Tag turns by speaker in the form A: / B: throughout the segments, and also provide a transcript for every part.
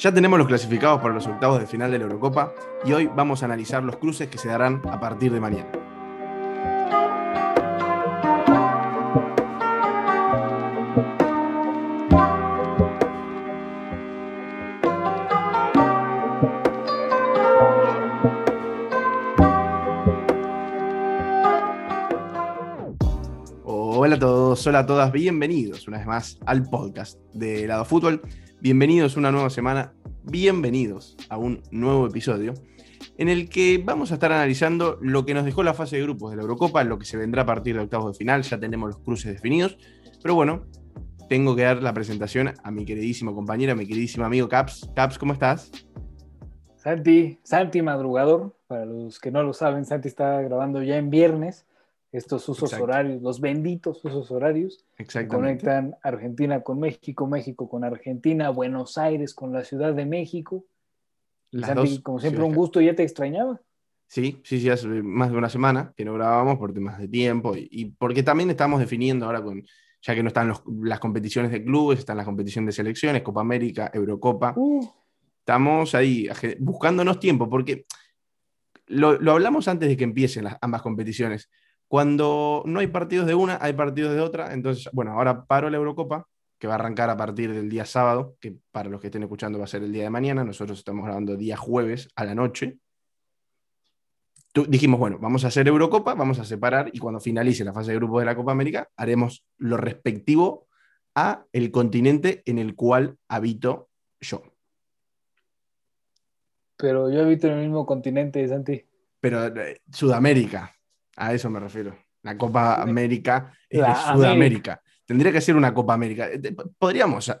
A: Ya tenemos los clasificados para los octavos de final de la Eurocopa y hoy vamos a analizar los cruces que se darán a partir de mañana. Todos, hola a todas, bienvenidos una vez más al podcast de Lado Fútbol. Bienvenidos una nueva semana, bienvenidos a un nuevo episodio en el que vamos a estar analizando lo que nos dejó la fase de grupos de la Eurocopa, lo que se vendrá a partir de octavos de final, ya tenemos los cruces definidos, pero bueno, tengo que dar la presentación a mi queridísimo compañero, mi queridísimo amigo Caps. Caps, ¿cómo estás?
B: Santi, Santi Madrugador, para los que no lo saben, Santi está grabando ya en viernes estos usos horarios, los benditos usos horarios que conectan Argentina con México, México con Argentina, Buenos Aires con la Ciudad de México. Santi, como siempre, un gusto, ¿ya te extrañaba?
A: Sí, sí, sí, hace más de una semana que no grabábamos por temas de tiempo y, porque también estamos definiendo ahora con, ya que no están las competiciones de clubes, están las competiciones de selecciones, Copa América, Eurocopa. Uh. Estamos ahí buscándonos tiempo porque lo, lo hablamos antes de que empiecen las, ambas competiciones cuando no hay partidos de una, hay partidos de otra. Entonces, bueno, ahora paro la Eurocopa, que va a arrancar a partir del día sábado, que para los que estén escuchando va a ser el día de mañana. Nosotros estamos grabando día jueves a la noche. dijimos, bueno, vamos a hacer Eurocopa, vamos a separar y cuando finalice la fase de grupos de la Copa América, haremos lo respectivo a el continente en el cual habito yo.
B: Pero yo habito en el mismo continente, Santi.
A: Pero eh, Sudamérica. A eso me refiero. La Copa América es de Sudamérica. Tendría que ser una Copa América. Eh, podríamos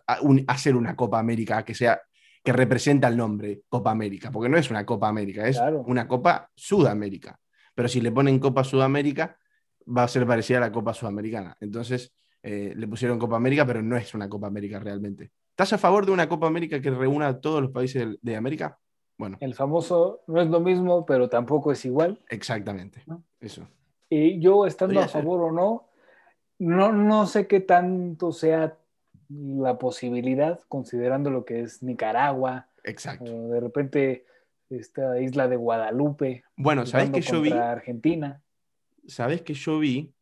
A: hacer una Copa América que sea que representa el nombre Copa América, porque no es una Copa América, es una Copa Sudamérica. Pero si le ponen Copa Sudamérica, va a ser parecida a la Copa Sudamericana. Entonces, eh, le pusieron Copa América, pero no es una Copa América realmente. ¿Estás a favor de una Copa América que reúna a todos los países de, América?
B: Bueno. El famoso no es lo mismo, pero tampoco es igual.
A: Exactamente. Eso.
B: Y yo estando a favor o no, no, no sé qué tanto sea la posibilidad, considerando lo que es Nicaragua.
A: Exacto.
B: de repente esta isla de Guadalupe.
A: Bueno, ¿sabes que yo vi?
B: Argentina.
A: ¿Sabes que yo vi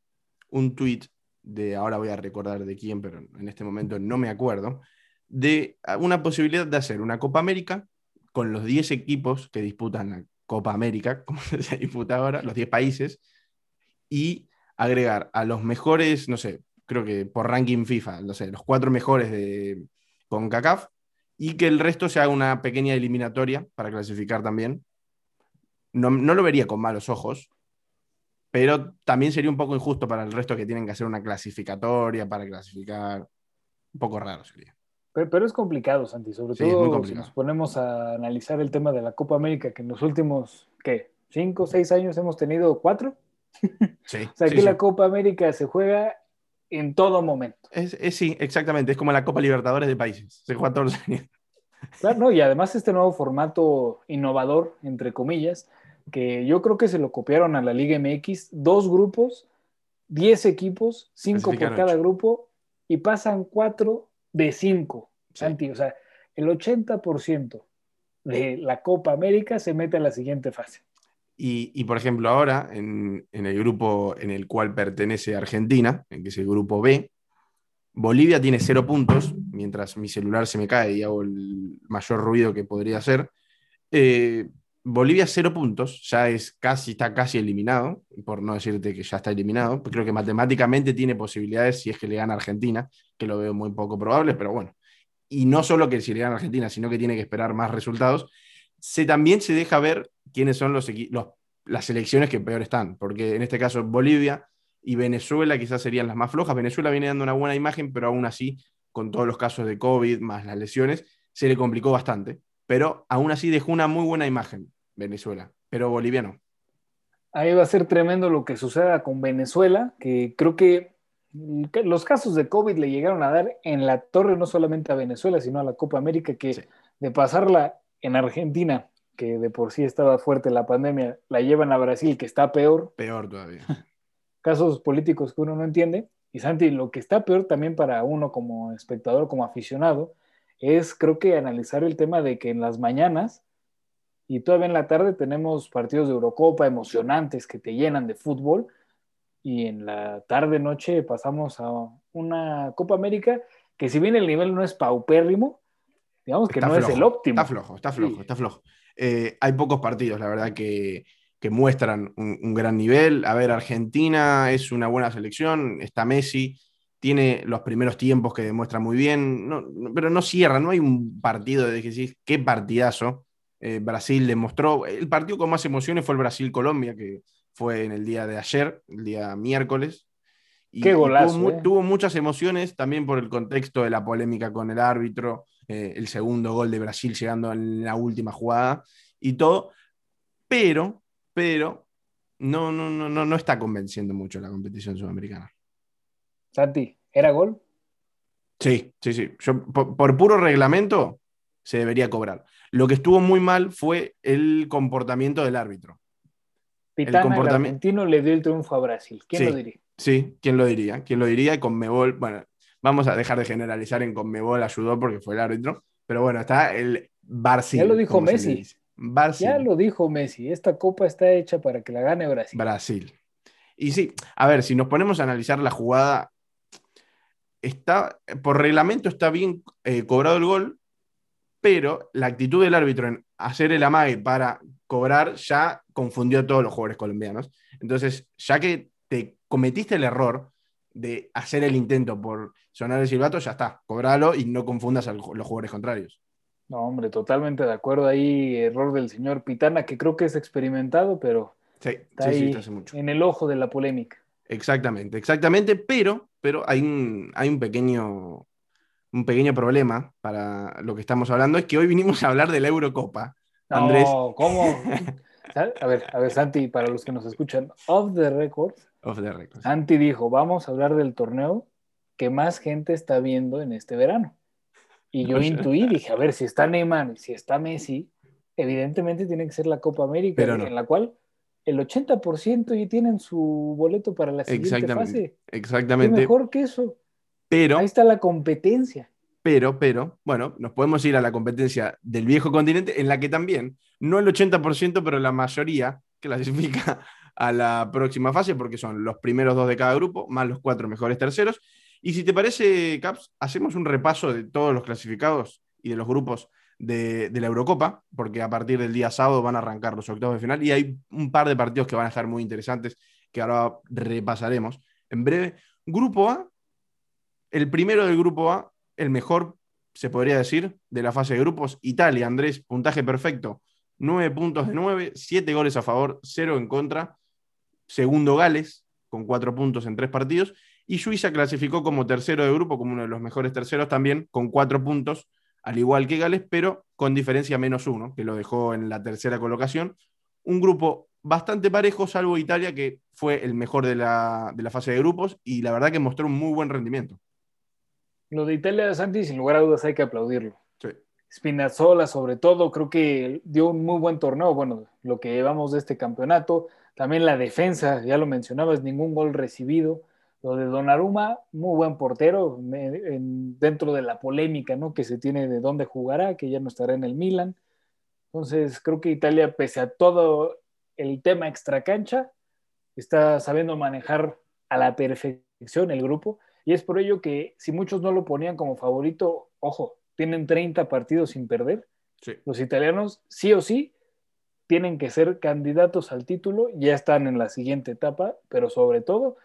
A: un tweet de, ahora voy a recordar de quién, pero en este momento no me acuerdo, de una posibilidad de hacer una Copa América con los 10 equipos que disputan la Copa América, como se disputa ahora, los 10 países, y agregar a los mejores, no sé, creo que por ranking FIFA, los cuatro mejores de CONCACAF y que el resto se haga una pequeña eliminatoria para clasificar también. No, no, lo vería con malos ojos, pero también sería un poco injusto para el resto que tienen que hacer una clasificatoria para clasificar. Un poco raro sería.
B: Pero, es complicado, Santi, sobre todo si nos ponemos a analizar el tema de la Copa América, que en los últimos, ¿qué? ¿Cinco, seis años hemos tenido cuatro?
A: Sí,
B: o sea, aquí la Copa América se juega en todo momento.
A: Es, sí, exactamente. Es como la Copa Libertadores de países. Se juega todos los años.
B: Claro, no, y además este nuevo formato innovador, entre comillas, que yo creo que se lo copiaron a la Liga MX, dos grupos, diez equipos, cinco por cada grupo, y pasan cuatro de cinco. Santi, o sea, el 80% de la Copa América se mete a la siguiente fase.
A: Y, por ejemplo, ahora en, el grupo en el cual pertenece Argentina, en que es el grupo B, Bolivia tiene cero puntos, mientras mi celular se me cae y hago el mayor ruido que podría hacer. Eh, Bolivia cero puntos, ya es casi, está casi eliminado, por no decirte que ya está eliminado. Creo que matemáticamente tiene posibilidades si es que le gana Argentina, que lo veo muy poco probable, pero bueno. Y no solo que si le gana Argentina, sino que tiene que esperar más resultados se, también se deja ver quiénes son los, las selecciones que peor están, porque en este caso Bolivia y Venezuela quizás serían las más flojas. Venezuela viene dando una buena imagen, pero aún así, con todos los casos de COVID más las lesiones, se le complicó bastante. Pero aún así dejó una muy buena imagen Venezuela, pero Bolivia no.
B: Ahí va a ser tremendo lo que suceda con Venezuela, que creo que los casos de COVID le llegaron a dar en la torre no solamente a Venezuela, sino a la Copa América, que de pasarla en Argentina, que de por sí estaba fuerte la pandemia, la llevan a Brasil, que está peor.
A: Peor todavía.
B: Casos políticos que uno no entiende. Y Santi, lo que está peor también para uno como espectador, como aficionado, es creo que analizar el tema de que en las mañanas y todavía en la tarde tenemos partidos de Eurocopa emocionantes que te llenan de fútbol y en la tarde noche pasamos a una Copa América que si bien el nivel no es paupérrimo, digamos que no es el óptimo.
A: Está flojo, está flojo, está flojo. Eh, hay pocos partidos, la verdad, que, muestran un, gran nivel. A ver, Argentina es una buena selección, está Messi, tiene los primeros tiempos que demuestra muy bien, pero no cierra, no hay un partido de que decís, qué partidazo. Eh, Brasil demostró, el partido con más emociones fue el Brasil-Colombia, que fue en el día de ayer, el día miércoles.
B: Y, Qué golazo,
A: eh. tuvo, muchas emociones también por el contexto de la polémica con el árbitro, eh, el segundo gol de Brasil llegando en la última jugada y todo, pero, pero no, no, no, no, no está convenciendo mucho la competición sudamericana.
B: Santi, ¿era gol?
A: Sí, sí, sí. por, puro reglamento se debería cobrar. Lo que estuvo muy mal fue el comportamiento del árbitro.
B: Pitana, el, comportamiento... argentino le dio el triunfo a Brasil. ¿Quién lo diría?
A: Sí, ¿quién lo diría? ¿Quién lo diría? Y Conmebol, bueno, vamos a dejar de generalizar en Conmebol ayudó porque fue el árbitro, pero bueno, está el Brasil.
B: Ya lo dijo Messi. Ya lo dijo Messi, esta copa está hecha para que la gane Brasil.
A: Brasil. Y sí, a ver, si nos ponemos a analizar la jugada, está, por reglamento está bien eh, cobrado el gol, pero la actitud del árbitro en hacer el amague para cobrar ya confundió a todos los jugadores colombianos. Entonces, ya que te cometiste el error de hacer el intento por sonar el silbato, ya está, cobralo y no confundas a los jugadores contrarios.
B: No, hombre, totalmente de acuerdo. Ahí, error del señor Pitana, que creo que es experimentado, pero
A: sí, está sí, hace mucho.
B: en el ojo de la polémica.
A: Exactamente, exactamente, pero, pero hay, un, hay un, pequeño, un pequeño problema para lo que estamos hablando, es que hoy vinimos a hablar de la Eurocopa. Andrés.
B: No, ¿cómo? a ver, a ver, Santi, para los que nos escuchan, off the record,
A: off the record.
B: Santi dijo, vamos a hablar del torneo que más gente está viendo en este verano. Y yo intuí, dije, a ver, si está Neymar, si está Messi, evidentemente tiene que ser la Copa América, en la cual el 80% ya tienen su boleto para la siguiente fase.
A: Exactamente.
B: mejor que eso.
A: Pero,
B: Ahí está la competencia.
A: Pero, pero, bueno, nos podemos ir a la competencia del viejo continente, en la que también, no el 80%, pero la mayoría clasifica a la próxima fase, porque son los primeros dos de cada grupo, más los cuatro mejores terceros. Y si te parece, Caps, hacemos un repaso de todos los clasificados y de los grupos de, la Eurocopa, porque a partir del día sábado van a arrancar los octavos de final y hay un par de partidos que van a estar muy interesantes que ahora repasaremos en breve. Grupo A, el primero del grupo A, el mejor, se podría decir, de la fase de grupos, Italia, Andrés, puntaje perfecto, 9 puntos de 9, 7 goles a favor, 0 en contra. Segundo Gales, con 4 puntos en 3 partidos. Y Suiza clasificó como tercero de grupo, como uno de los mejores terceros también, con 4 puntos al igual que Gales, pero con diferencia menos uno, que lo dejó en la tercera colocación. Un grupo bastante parejo, salvo Italia, que fue el mejor de la, fase de grupos y la verdad que mostró un muy buen rendimiento.
B: Lo de Italia, Santi, sin lugar a dudas hay que aplaudirlo. Sí. Spinazzola, sobre todo, creo que dio un muy buen torneo. Bueno, lo que llevamos de este campeonato. También la defensa, ya lo mencionabas, ningún gol recibido. Lo de Donnarumma, muy buen portero, dentro de la polémica ¿no? que se tiene de dónde jugará, que ya no estará en el Milan. Entonces, creo que Italia, pese a todo el tema extracancha, está sabiendo manejar a la perfección el grupo. Y es por ello que si muchos no lo ponían como favorito, ojo, tienen 30 partidos sin perder. Los italianos, sí o sí, tienen que ser candidatos al título, ya están en la siguiente etapa, pero sobre todo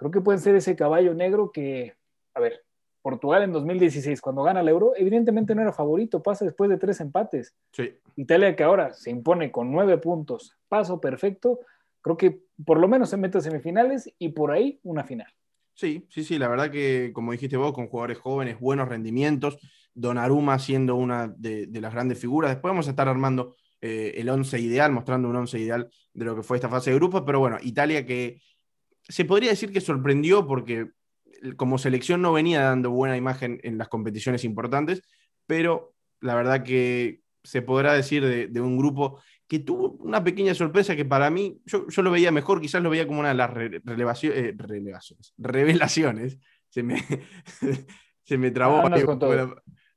B: creo que pueden ser ese caballo negro que, a ver, Portugal en 2016, cuando gana el Euro, evidentemente no era favorito, pasa después de tres empates.
A: Sí.
B: Italia que ahora se impone con nueve puntos, paso perfecto, creo que por lo menos se mete a semifinales y por ahí una final.
A: Sí, sí, sí, la verdad que como dijiste vos, con jugadores jóvenes, buenos rendimientos, Donnarumma siendo una de, las grandes figuras, después vamos a estar armando eh, el once ideal, mostrando un once ideal de lo que fue esta fase de grupos, pero bueno, Italia que se podría decir que sorprendió porque como selección no venía dando buena imagen en las competiciones importantes, pero la verdad que se podrá decir de, un grupo que tuvo una pequeña sorpresa que para mí, yo, lo veía mejor, quizás lo veía como una de las eh, revelaciones. Se me, se me trabó.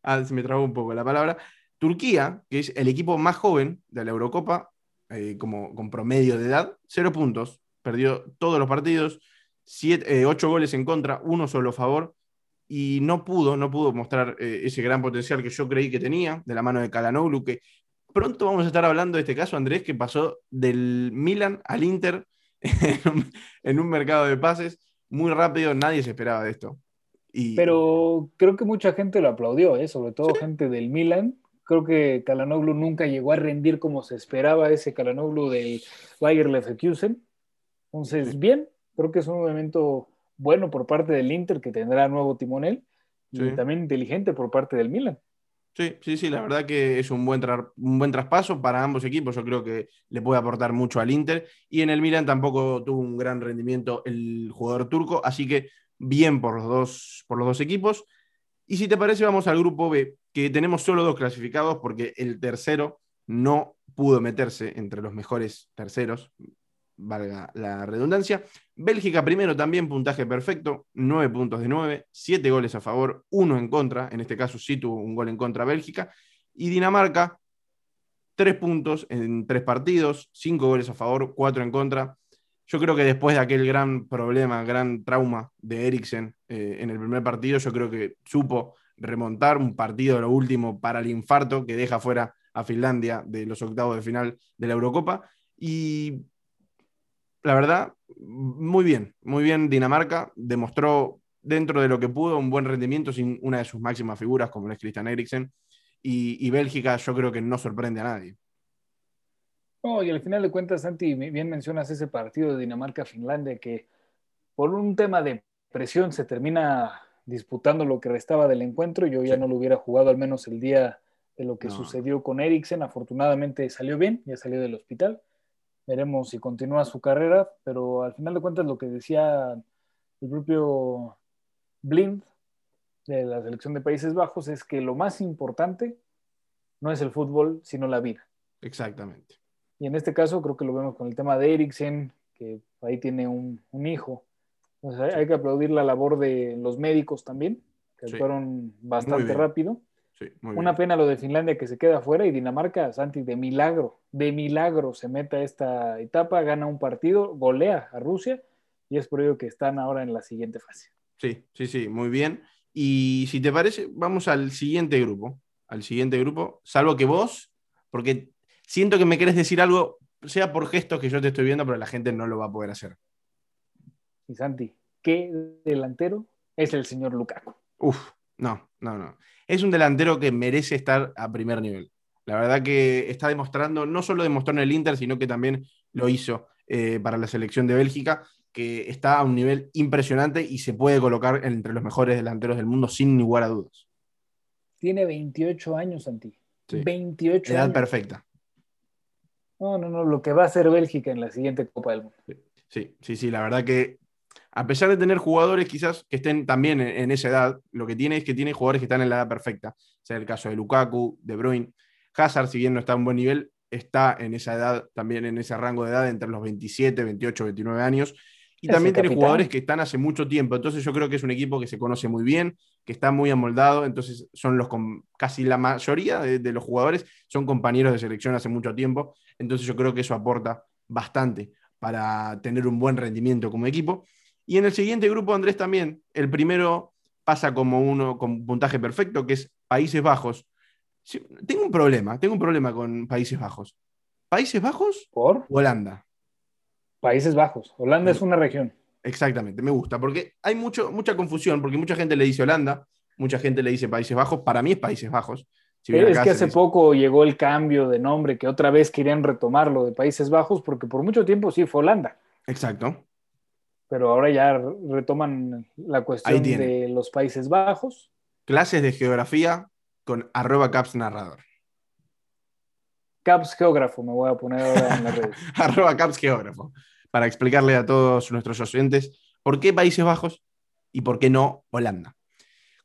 A: ah, se me trabó un poco la palabra. Turquía, que es el equipo más joven de la Eurocopa, eh, como con promedio de edad, cero puntos, perdió todos los partidos, siete, ocho goles en contra, uno solo a favor, y no pudo, no pudo mostrar ese gran potencial que yo creí que tenía, de la mano de Kalanoglu, que pronto vamos a estar hablando de este caso, Andrés, que pasó del Milan al Inter en un, mercado de pases muy rápido, nadie se esperaba de esto.
B: Pero creo que mucha gente lo aplaudió, ¿eh? sobre todo gente del Milan. Creo que Kalanoglu nunca llegó a rendir como se esperaba ese Kalanoglu del Bayer Leverkusen. Entonces, bien, creo que es un movimiento bueno por parte del Inter que tendrá nuevo timonel y también inteligente por parte del Milan.
A: Sí, sí, sí, la verdad que es un buen, un buen traspaso para ambos equipos. Yo creo que le puede aportar mucho al Inter. Y en el Milan tampoco tuvo un gran rendimiento el jugador turco, así que bien por los dos, por los dos equipos. Y si te parece, vamos al grupo B, que tenemos solo dos clasificados porque el tercero no pudo meterse entre los mejores terceros, valga la redundancia. Bélgica primero también, puntaje perfecto, 9 puntos de 9, 7 goles a favor, 1 en contra, en este caso sí tuvo un gol en contra Bélgica. Y Dinamarca, 3 puntos en 3 partidos, 5 goles a favor, 4 en contra. Yo creo que después de aquel gran problema, gran trauma de Eriksen eh, en el primer partido, yo creo que supo remontar un partido de lo último para el infarto que deja fuera a Finlandia de los octavos de final de la Eurocopa. Y la verdad, muy bien, muy bien Dinamarca. Demostró dentro de lo que pudo un buen rendimiento sin una de sus máximas figuras como es Christian Eriksen. Y, Bélgica yo creo que no sorprende a nadie.
B: y al final de cuentas, Santi, bien mencionas ese partido de Dinamarca-Finlandia que por un tema de presión se termina disputando lo que restaba del encuentro. Yo ya no lo hubiera jugado al menos el día de lo que sucedió con Eriksen. Afortunadamente salió bien, ya salió del hospital veremos si continúa su carrera, pero al final de cuentas lo que decía el propio Blind de la selección de Países Bajos es que lo más importante no es el fútbol, sino la vida.
A: Exactamente.
B: Y en este caso creo que lo vemos con el tema de Eriksen, que ahí tiene un, hijo. hay, que aplaudir la labor de los médicos también, que actuaron bastante rápido. Una pena lo de Finlandia que se queda afuera y Dinamarca, Santi, de milagro, de milagro se mete a esta etapa, gana un partido, golea a Rusia y es por ello que están ahora en la siguiente fase.
A: Sí, sí, sí, muy bien. Y si te parece, vamos al siguiente grupo, al siguiente grupo, salvo que vos, porque siento que me querés decir algo, sea por gestos que yo te estoy viendo, pero la gente no lo va a poder hacer.
B: Y Santi, ¿qué delantero es el señor Lukaku?
A: Uf, no, no, no es un delantero que merece estar a primer nivel. La verdad que está demostrando, no solo demostró en el Inter, sino que también lo hizo eh, para la selección de Bélgica, que está a un nivel impresionante y se puede colocar entre los mejores delanteros del mundo sin lugar a dudas.
B: Tiene 28 años, Santi. 28
A: Edad perfecta.
B: No, no, no, lo que va a hacer Bélgica en la siguiente Copa del Mundo.
A: Sí, sí, sí, la verdad que a pesar de tener jugadores quizás que estén también en, esa edad, lo que tiene es que tiene jugadores que están en la edad perfecta. Sea el caso de Lukaku, De Bruyne. Hazard, si bien no está en buen nivel, está en esa edad, también en ese rango de edad entre los 27, 28, 29 años. Y también tiene jugadores que están hace mucho tiempo. Entonces yo creo que es un equipo que se conoce muy bien, que está muy amoldado. Entonces son los casi la mayoría de, de los jugadores son compañeros de selección hace mucho tiempo. Entonces yo creo que eso aporta bastante para tener un buen rendimiento como equipo. Y en el siguiente grupo, Andrés, también, el primero pasa como uno con puntaje perfecto, que es Países Bajos. Tengo un problema, tengo un problema con Países Bajos. ¿Países Bajos?
B: ¿Por?
A: Holanda.
B: Países Bajos. Holanda es una región.
A: Exactamente, me gusta, porque hay mucho, mucha confusión, porque mucha gente le dice Holanda, mucha gente le dice Países Bajos, para mí es Países Bajos.
B: es que hace poco llegó el cambio de nombre, que otra vez querían retomarlo de Países Bajos, porque por mucho tiempo sí fue Holanda.
A: Exacto
B: pero ahora ya retoman la cuestión de los Países Bajos.
A: Clases de geografía con arroba caps narrador.
B: Caps geógrafo me voy a poner ahora en la red.
A: arroba caps geógrafo. Para explicarle a todos nuestros oyentes por qué Países Bajos y por qué no Holanda.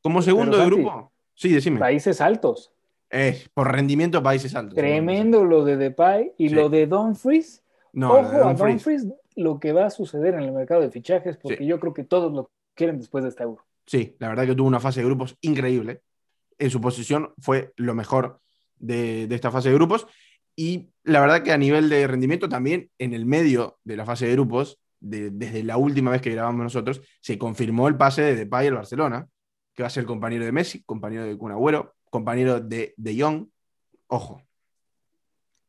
A: Como segundo de grupo, sí, decime.
B: Países altos.
A: Eh, por rendimiento, países altos.
B: Tremendo lo de Depay y lo de Dumfries. No, Ojo a Dumfries lo que va a suceder en el mercado de fichajes, porque yo creo que todos lo quieren después de este euro.
A: Sí, la verdad que tuvo una fase de grupos increíble. en su posición fue lo mejor de, esta fase de grupos. Y la verdad que a nivel de rendimiento también en el medio de la fase de grupos, desde la última vez que grabamos nosotros, se confirmó el pase de Depay al Barcelona, que va a ser compañero de Messi, compañero de Kun Agüero, compañero de De Jong. Ojo.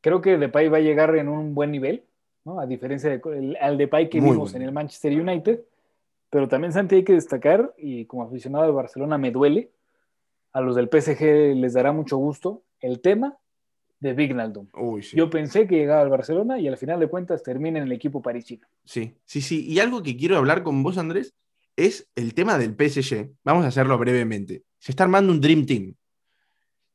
B: Creo que Depay va a llegar en un buen nivel, ¿no? a diferencia del al Depay que vimos en el Manchester United. Pero también, Santi, hay que destacar, y como aficionado de Barcelona me duele, a los del PSG les dará mucho gusto el tema de Vignaldum. Yo pensé que llegaba al Barcelona y al final de cuentas termina en el equipo parisino.
A: Sí, sí, sí. Y algo que quiero hablar con vos, Andrés, es el tema del PSG. Vamos a hacerlo brevemente. Se está armando un Dream Team.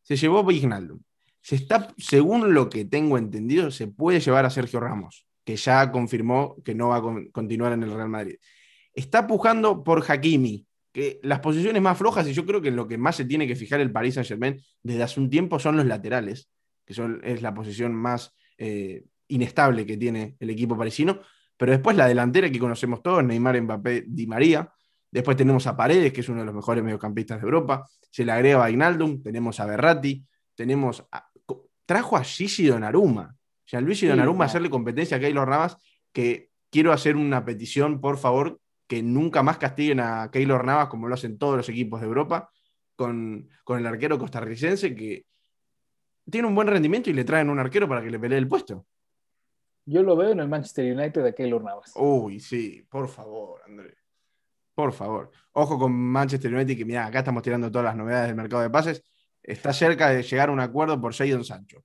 A: Se llevó Vignaldum. Se está, según lo que tengo entendido, se puede llevar a Sergio Ramos, que ya confirmó que no va a continuar en el Real Madrid. Está pujando por Hakimi, que las posiciones más flojas, y yo creo que lo que más se tiene que fijar el Paris Saint Germain desde hace un tiempo son los laterales, que son, es la posición más eh, inestable que tiene el equipo parisino. Pero después la delantera que conocemos todos, Neymar, Mbappé, Di María. Después tenemos a Paredes, que es uno de los mejores mediocampistas de Europa. Se le agrega a Vainaldum, tenemos a Berratti, tenemos trajo a Gigi Donnarumma. O Luigi Donnarumma a hacerle competencia a Keylor Navas, que quiero hacer una petición, por favor, que nunca más castiguen a Keylor Navas como lo hacen todos los equipos de Europa, con, el arquero costarricense que tiene un buen rendimiento y le traen un arquero para que le pelee el puesto.
B: Yo lo veo en el Manchester United de Keylor Navas.
A: Uy, sí, por favor, Andrés. Por favor. Ojo con Manchester United, que mira, acá estamos tirando todas las novedades del mercado de pases. Está cerca de llegar a un acuerdo por Jadon Sancho.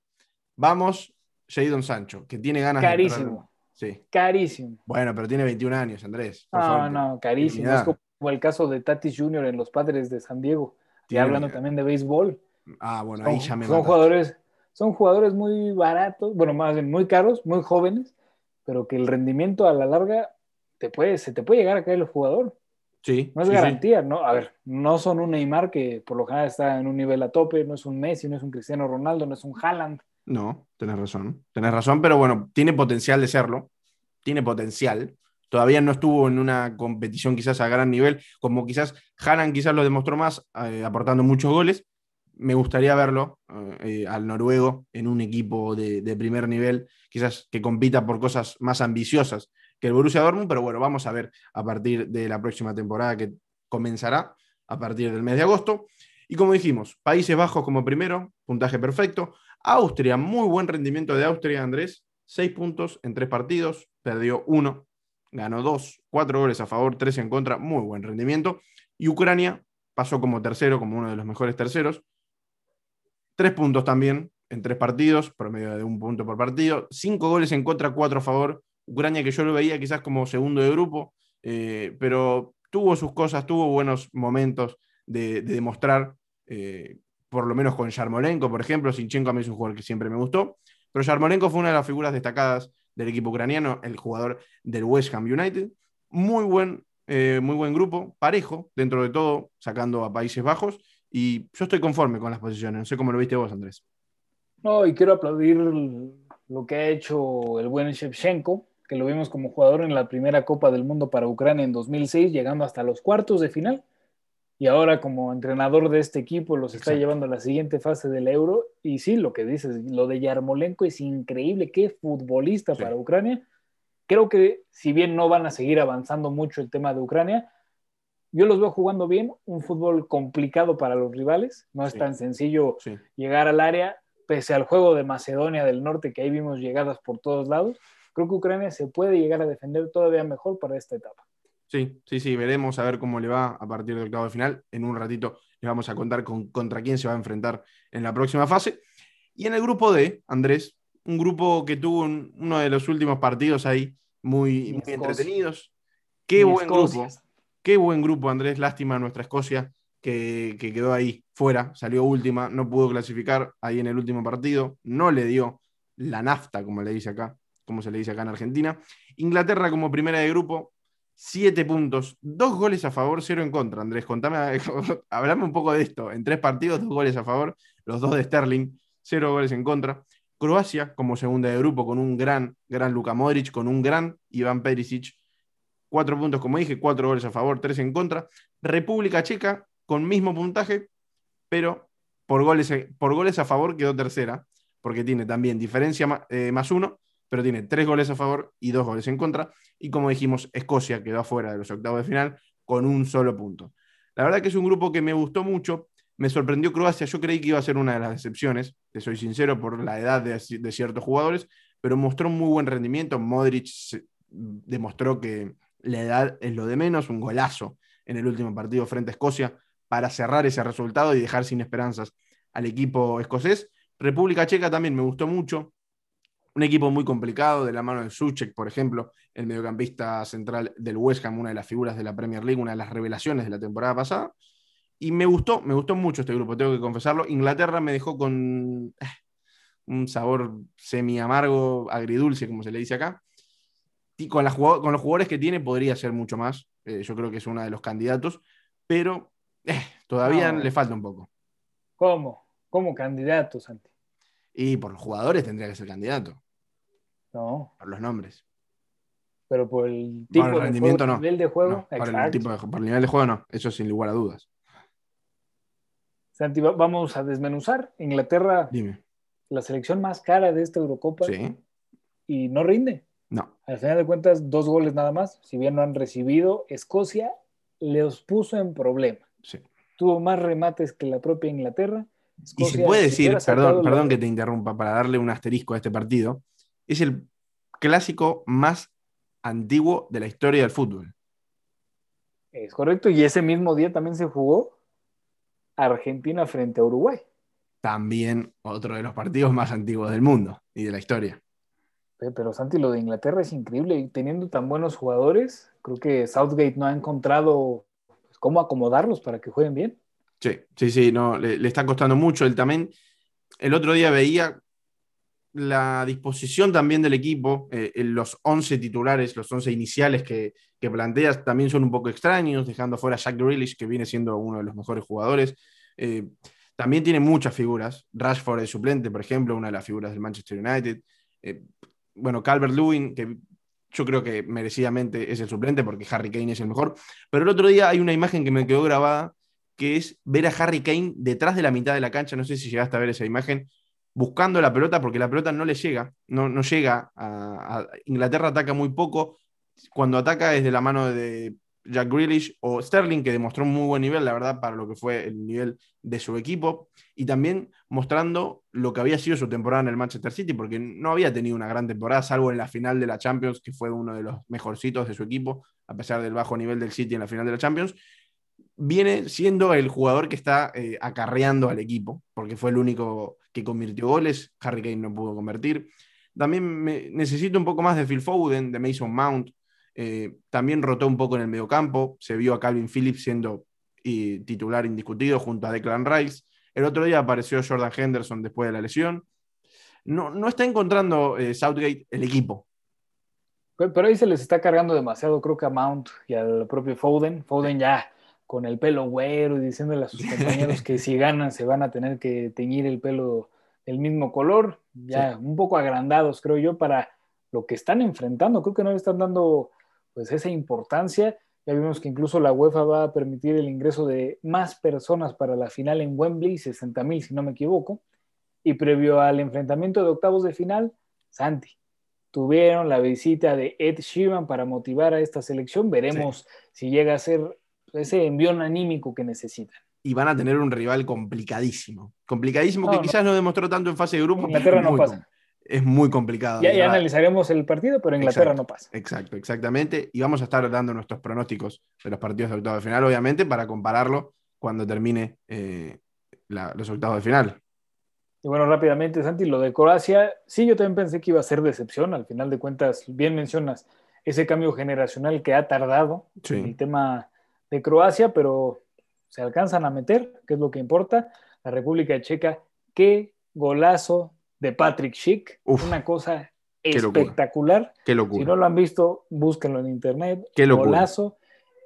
A: Vamos, Jadon Sancho, que tiene ganas
B: Carísimo. Carísimo.
A: Bueno, pero tiene 21 años, Andrés.
B: no, no, carísimo. Es como el caso de Tatis Jr. en los Padres de San Diego. Y hablando también de béisbol.
A: Ah, bueno, ahí ya me
B: Son jugadores, son jugadores muy baratos, bueno, más bien muy caros, muy jóvenes, pero que el rendimiento a la larga te puede, se te puede llegar a caer el jugador.
A: Sí.
B: No es garantía, ¿no? A ver, no son un Neymar que por lo general está en un nivel a tope, no es un Messi, no es un Cristiano Ronaldo, no es un Haaland.
A: No, tenés razón. Tenés razón, pero bueno, tiene potencial de serlo. Tiene potencial. Todavía no estuvo en una competición quizás a gran nivel, como quizás Haaland quizás lo demostró más, eh, aportando muchos goles. Me gustaría verlo eh, al noruego en un equipo de, de, primer nivel, quizás que compita por cosas más ambiciosas que el Borussia Dortmund, pero bueno, vamos a ver a partir de la próxima temporada que comenzará a partir del mes de agosto. Y como dijimos, Países Bajos como primero, puntaje perfecto. Austria, muy buen rendimiento de Austria, Andrés. Seis puntos en tres partidos, perdió uno, ganó dos, cuatro goles a favor, tres en contra, muy buen rendimiento. Y Ucrania pasó como tercero, como uno de los mejores terceros. Tres puntos también en tres partidos, promedio de un punto por partido. Cinco goles en contra, cuatro a favor. Ucrania que yo lo veía quizás como segundo de grupo, eh, pero tuvo sus cosas, tuvo buenos momentos de, demostrar eh, por lo menos con Yarmolenko, por ejemplo. Sinchenko a mí es un jugador que siempre me gustó, pero Yarmolenko fue una de las figuras destacadas del equipo ucraniano, el jugador del West Ham United. Muy buen, eh, muy buen grupo, parejo dentro de todo, sacando a Países Bajos. Y yo estoy conforme con las posiciones. No sé cómo lo viste vos, Andrés.
B: No, y quiero aplaudir lo que ha hecho el buen Shevchenko, que lo vimos como jugador en la primera Copa del Mundo para Ucrania en 2006, llegando hasta los cuartos de final y ahora como entrenador de este equipo los está llevando a la siguiente fase del Euro. Y sí, lo que dices, lo de Yarmolenko es increíble, qué futbolista para Ucrania. Creo que si bien no van a seguir avanzando mucho el tema de Ucrania, yo los veo jugando bien, un fútbol complicado para los rivales, no es tan sencillo llegar al área, pese al juego de Macedonia del Norte, que ahí vimos llegadas por todos lados, creo que Ucrania se puede llegar a defender todavía mejor para esta etapa.
A: Sí, sí, sí, veremos a ver cómo le va a partir del octavo de final. En un ratito les vamos a contar con, contra quién se va a enfrentar en la próxima fase. Y en el grupo D, Andrés, un grupo que tuvo uno de los últimos partidos ahí muy, entretenidos. Qué buen grupo. Qué buen grupo, Andrés. Lástima nuestra Escocia que, que, quedó ahí fuera, salió última, no pudo clasificar ahí en el último partido, no le dio la nafta, como le dice acá, como se le dice acá en Argentina. Inglaterra como primera de grupo, Siete puntos, dos goles a favor, cero en contra. Andrés, contame, hablame un poco de esto. En tres partidos, dos goles a favor, los dos de Sterling, cero goles en contra. Croacia como segunda de grupo con un gran, gran Luka Modric, con un gran Iván Perisic. Cuatro puntos, como dije, cuatro goles a favor, tres en contra. República Checa con mismo puntaje, pero por goles, por goles a favor quedó tercera, porque tiene también diferencia eh, más uno, pero tiene tres goles a favor y dos goles en contra. Y como dijimos, Escocia quedó afuera de los octavos de final con un solo punto. La verdad que es un grupo que me gustó mucho. Me sorprendió Croacia. Yo creí que iba a ser una de las decepciones, te soy sincero, por la edad de, de ciertos jugadores, pero mostró muy buen rendimiento. Modric demostró que la edad es lo de menos, un golazo en el último partido frente a Escocia para cerrar ese resultado y dejar sin esperanzas al equipo escocés. República Checa también me gustó mucho. Un equipo muy complicado, de la mano de Suchek, por ejemplo, el mediocampista central del West Ham, una de las figuras de la Premier League, una de las revelaciones de la temporada pasada. Y me gustó, me gustó mucho este grupo, tengo que confesarlo. Inglaterra me dejó con eh, un sabor semi amargo, agridulce, como se le dice acá. Y con, con los jugadores que tiene podría ser mucho más. Eh, yo creo que es uno de los candidatos, pero eh, todavía le falta un poco.
B: ¿Cómo? ¿Cómo candidato, Santi?
A: Y por los jugadores tendría que ser candidato.
B: No.
A: Por los nombres.
B: Pero por el tipo
A: de rendimiento, no.
B: nivel de juego.
A: por, el tipo por el nivel de juego no. Eso sin lugar a dudas.
B: Santi, vamos a desmenuzar. Inglaterra,
A: Dime.
B: la selección más cara de esta Eurocopa.
A: Sí.
B: Y no rinde.
A: No.
B: Al final de cuentas, dos goles nada más. Si bien no han recibido, Escocia les puso en problema.
A: Sí.
B: Tuvo más remates que la propia Inglaterra.
A: Y se puede decir, perdón, perdón que te interrumpa, para darle un asterisco a este partido, es el clásico más antiguo de la historia del fútbol.
B: Es correcto, y ese mismo día también se jugó Argentina frente a Uruguay.
A: También otro de los partidos más antiguos del mundo y de la historia.
B: Pero Santi, lo de Inglaterra es increíble. Y teniendo tan buenos jugadores, creo que Southgate no ha encontrado pues, cómo acomodarlos para que jueguen bien.
A: Sí, sí, sí, no, le, está costando mucho. Él también, el otro día veía la disposición también del equipo, eh, los 11 titulares, los 11 iniciales que, que, planteas también son un poco extraños, dejando fuera a Jack Grealish, que viene siendo uno de los mejores jugadores. Eh, también tiene muchas figuras. Rashford es suplente, por ejemplo, una de las figuras del Manchester United. Eh, bueno, Calvert Lewin, que yo creo que merecidamente es el suplente porque Harry Kane es el mejor. Pero el otro día hay una imagen que me quedó grabada, que es ver a Harry Kane detrás de la mitad de la cancha. No sé si llegaste a ver esa imagen, buscando la pelota porque la pelota no le llega, no, no llega. A, Inglaterra ataca muy poco. Cuando ataca es de la mano de Jack Grealish o Sterling, que demostró un muy buen nivel, la verdad, para lo que fue el nivel de su equipo, y también mostrando lo que había sido su temporada en el Manchester City, porque no había tenido una gran temporada, salvo en la final de la Champions, que fue uno de los mejorcitos de su equipo, a pesar del bajo nivel del City en la final de la Champions. Viene siendo el jugador que está eh, acarreando al equipo, porque fue el único que convirtió goles, Harry Kane no pudo convertir. También necesito un poco más de Phil Foden, de Mason Mount, eh, también rotó un poco en el mediocampo, se vio a Calvin Phillips siendo titular indiscutido junto a Declan Rice. El otro día apareció Jordan Henderson después de la lesión. No, no está encontrando eh, Southgate el equipo.
B: Pero ahí se les está cargando demasiado, creo que a Mount y al propio Foden. Foden ya con el pelo güero y diciéndole a sus compañeros que si ganan se van a tener que teñir el pelo del mismo color. Ya un poco agrandados, creo yo, para lo que están enfrentando. Creo que no le están dando pues esa importancia. Ya vimos que incluso la UEFA va a permitir el ingreso de más personas para la final en Wembley, 60 mil si no me equivoco. Y previo al enfrentamiento de octavos de final, Santi, tuvieron la visita de Ed Sheeran para motivar a esta selección. Veremos si llega a ser ese envión anímico que necesitan.
A: Y van a tener un rival complicadísimo. Complicadísimo que quizás no demostró tanto en fase de grupo.
B: Inglaterra no pasa
A: es muy complicado.
B: Ya, analizaremos el partido, pero Inglaterra no pasa.
A: Exacto, exactamente. Y vamos a estar dando nuestros pronósticos de los partidos de octavo de final, obviamente, para compararlo cuando termine eh, los octavos de final.
B: Y bueno, rápidamente, Santi, lo de Croacia, sí, yo también pensé que iba a ser decepción. Al final de cuentas, bien mencionas ese cambio generacional que ha tardado en el tema de Croacia, pero se alcanzan a meter, que es lo que importa. La República Checa, qué golazo de Patrick Schick. una cosa espectacular.
A: Qué locura.
B: Si no lo han visto, búsquenlo en internet.
A: Qué locura.
B: Golazo.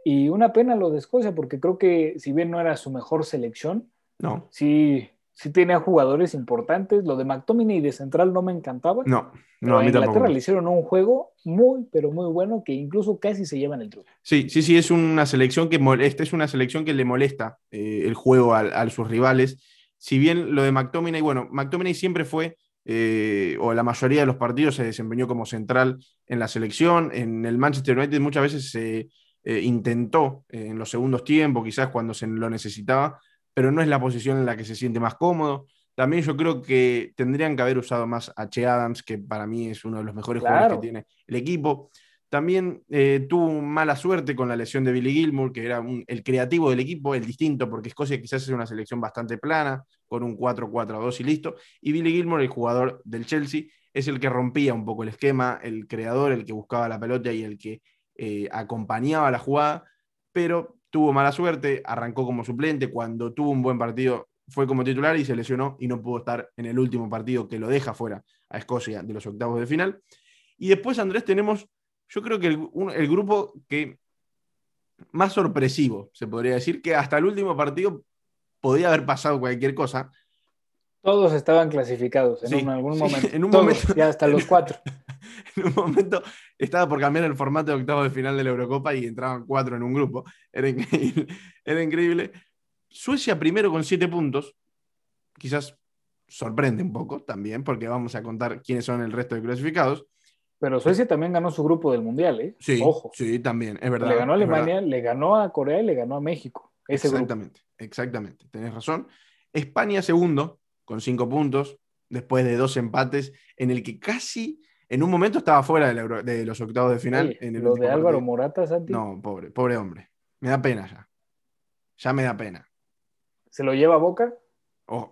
B: Y una pena lo de Escocia, porque creo que si bien no era su mejor selección,
A: no.
B: sí, sí tenía jugadores importantes. Lo de McTominay de central no me encantaba.
A: No, no,
B: a, Inglaterra le hicieron un juego muy, pero muy bueno que incluso casi se llevan el truco.
A: Sí, sí, sí, es una selección que molesta, es una selección que le molesta eh, el juego a, a, sus rivales si bien lo de McTominay, bueno, McTominay siempre fue, eh, o la mayoría de los partidos se desempeñó como central en la selección, en el Manchester United muchas veces se eh, intentó en los segundos tiempos, quizás cuando se lo necesitaba, pero no es la posición en la que se siente más cómodo. También yo creo que tendrían que haber usado más a Che Adams, que para mí es uno de los mejores jugadores que tiene el equipo. También eh, tuvo mala suerte con la lesión de Billy Gilmour, que era el creativo del equipo, el distinto, porque Escocia quizás es una selección bastante plana, con un 4-4-2 y listo. Y Billy Gilmour, el jugador del Chelsea, es el que rompía un poco el esquema, el creador, el que buscaba la pelota y el que eh, acompañaba la jugada, pero tuvo mala suerte, arrancó como suplente, cuando tuvo un buen partido fue como titular y se lesionó y no pudo estar en el último partido que lo deja fuera a Escocia de los octavos de final. Y después, Andrés, tenemos, yo creo que el, grupo que más sorpresivo, se podría decir, que hasta el último partido podía haber pasado cualquier cosa.
B: Todos estaban clasificados en algún momento. En un momento. Ya hasta los cuatro.
A: en un momento estaba por cambiar el formato de octavos de final de la Eurocopa y entraban cuatro en un grupo. Era increíble. Era increíble. Suecia primero con siete puntos, quizás sorprende un poco también, porque vamos a contar quiénes son el resto de clasificados.
B: Pero Suecia también ganó su grupo del Mundial, ¿eh?
A: Sí, Ojo. Sí, también, es verdad.
B: Le ganó a Alemania, le ganó a Corea y le ganó a México.
A: exactamente, exactamente, tenés razón. España segundo, con cinco puntos, después de dos empates, en el que casi en un momento estaba fuera de, los octavos de final. en
B: lo de Álvaro Morata, Santi.
A: No, pobre, pobre hombre. Me da pena ya. Ya me da pena.
B: ¿Se lo lleva a Boca?
A: Oh,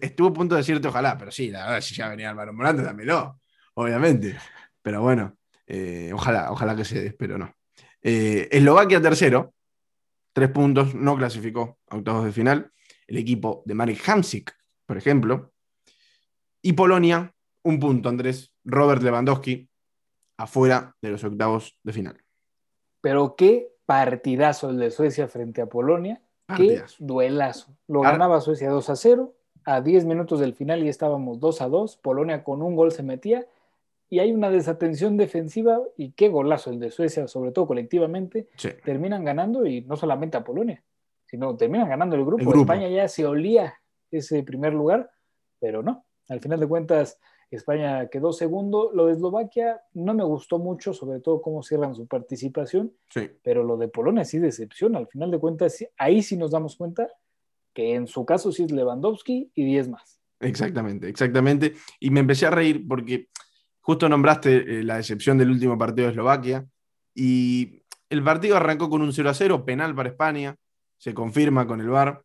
A: estuvo a punto de decirte ojalá, pero sí, la verdad, si ya venía Álvaro Morante, dámelo, obviamente. Pero bueno, eh, ojalá, ojalá que se dé, pero no. Eh, Eslovaquia tercero, tres puntos, no clasificó a octavos de final. El equipo de Marek Hamsik, por ejemplo. Y Polonia, un punto, Andrés. Robert Lewandowski, afuera de los octavos de final.
B: Pero qué partidazo el de Suecia frente a Polonia. Qué duelazo. Lo ganaba Suecia 2 a 0. A 10 minutos del final y estábamos 2 a 2. Polonia con un gol se metía. Y hay una desatención defensiva. Y qué golazo el de Suecia, sobre todo colectivamente. Terminan ganando y no solamente a Polonia, sino terminan ganando el grupo. España ya se olía ese primer lugar, pero no. Al final de cuentas, España quedó segundo. Lo de Eslovaquia no me gustó mucho, sobre todo cómo cierran su participación. Pero lo de Polonia sí decepciona. Al final de cuentas, ahí sí nos damos cuenta que en su caso sí es Lewandowski y 10 más.
A: Exactamente, exactamente. Y me empecé a reír porque justo nombraste eh, la decepción del último partido de Eslovaquia. Y el partido arrancó con un 0 a 0, penal para España. Se confirma con el VAR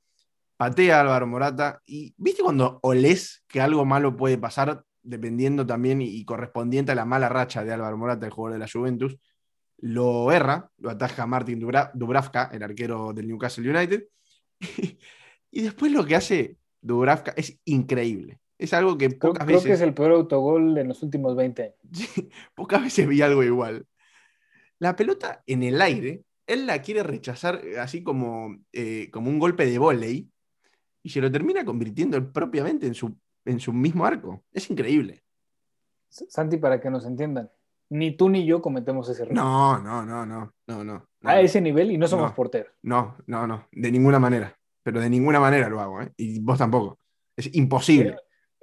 A: patea Álvaro Morata y viste cuando olés que algo malo puede pasar, dependiendo también y, correspondiente a la mala racha de Álvaro Morata, el jugador de la Juventus, lo erra, lo ataja Martin Dubravka, el arquero del Newcastle United, y, después lo que hace Dubravka es increíble. Es algo que pocas
B: veces...
A: Creo
B: que es el peor autogol en los últimos 20 años.
A: pocas veces vi algo igual. La pelota en el aire, él la quiere rechazar así como, eh, como un golpe de volei y se lo termina convirtiendo propiamente en su en su mismo arco. Es increíble.
B: Santi, para que nos entiendan, ni tú ni yo cometemos ese error.
A: No, no, no, no, no, no.
B: A ese nivel y no somos porteros.
A: No, no, no, de ninguna manera. Pero de ninguna manera lo hago, ¿eh? Y vos tampoco. Es imposible.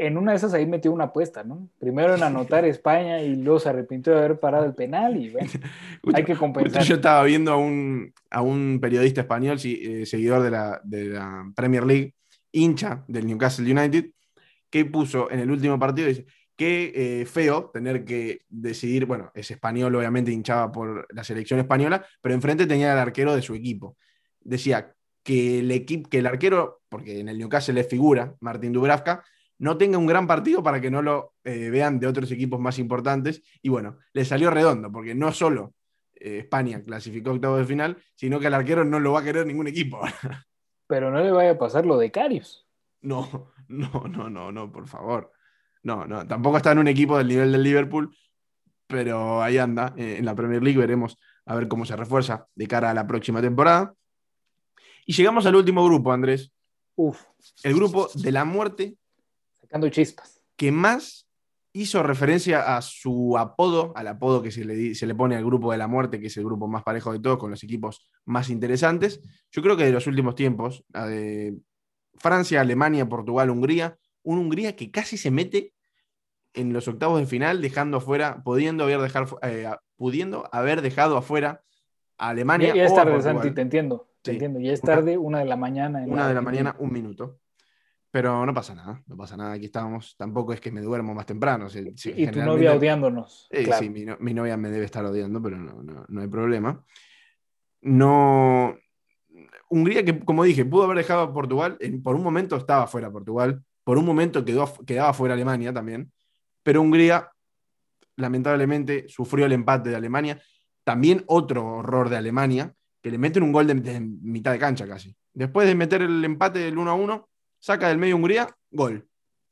B: En una de esas ahí metió una apuesta, ¿no? Primero en anotar España y luego se arrepintió de haber parado el penal y bueno, hay que compensar.
A: Yo estaba viendo a un, a un periodista español, eh, seguidor de la, de la Premier League, hincha del Newcastle United, que puso en el último partido, dice, qué eh, feo tener que decidir, bueno, es español, obviamente hinchaba por la selección española, pero enfrente tenía el arquero de su equipo. Decía que el equipo, que el arquero, porque en el Newcastle le figura Martín Dubravka, no tenga un gran partido para que no lo eh, vean de otros equipos más importantes. Y bueno, le salió redondo, porque no solo eh, España clasificó octavo de final, sino que al arquero no lo va a querer ningún equipo.
B: Pero no le vaya a pasar lo de Carius.
A: No, no, no, no, no, por favor. No, no, tampoco está en un equipo del nivel del Liverpool, pero ahí anda. Eh, en la Premier League veremos a ver cómo se refuerza de cara a la próxima temporada. Y llegamos al último grupo, Andrés.
B: Uf.
A: El grupo de la muerte.
B: Sacando chispas.
A: Que más hizo referencia a su apodo, al apodo que se le, se le pone al grupo de la muerte, que es el grupo más parejo de todos, con los equipos más interesantes. Yo creo que de los últimos tiempos, de Francia, Alemania, Portugal, Hungría. Un Hungría que casi se mete en los octavos de final, dejando afuera, pudiendo haber, dejar, eh, pudiendo haber dejado afuera a Alemania.
B: Ya, es tarde, Santi, te entiendo. Te entiendo. Ya es tarde, una, de la mañana.
A: una de la mañana, un minuto. Pero no pasa nada, no pasa nada. Aquí estamos. Tampoco es que me duermo más temprano.
B: y tu novia odiándonos.
A: Sí, mi, novia me debe estar odiando, pero no, no, hay problema. No. Hungría, que como dije, pudo haber dejado a Portugal. por un momento estaba fuera Portugal. Por un momento quedó, quedaba fuera Alemania también. Pero Hungría, lamentablemente, sufrió el empate de Alemania. También otro horror de Alemania, que le meten un gol de, de mitad de cancha casi. Después de meter el empate del 1 a 1 saca del medio Hungría, gol.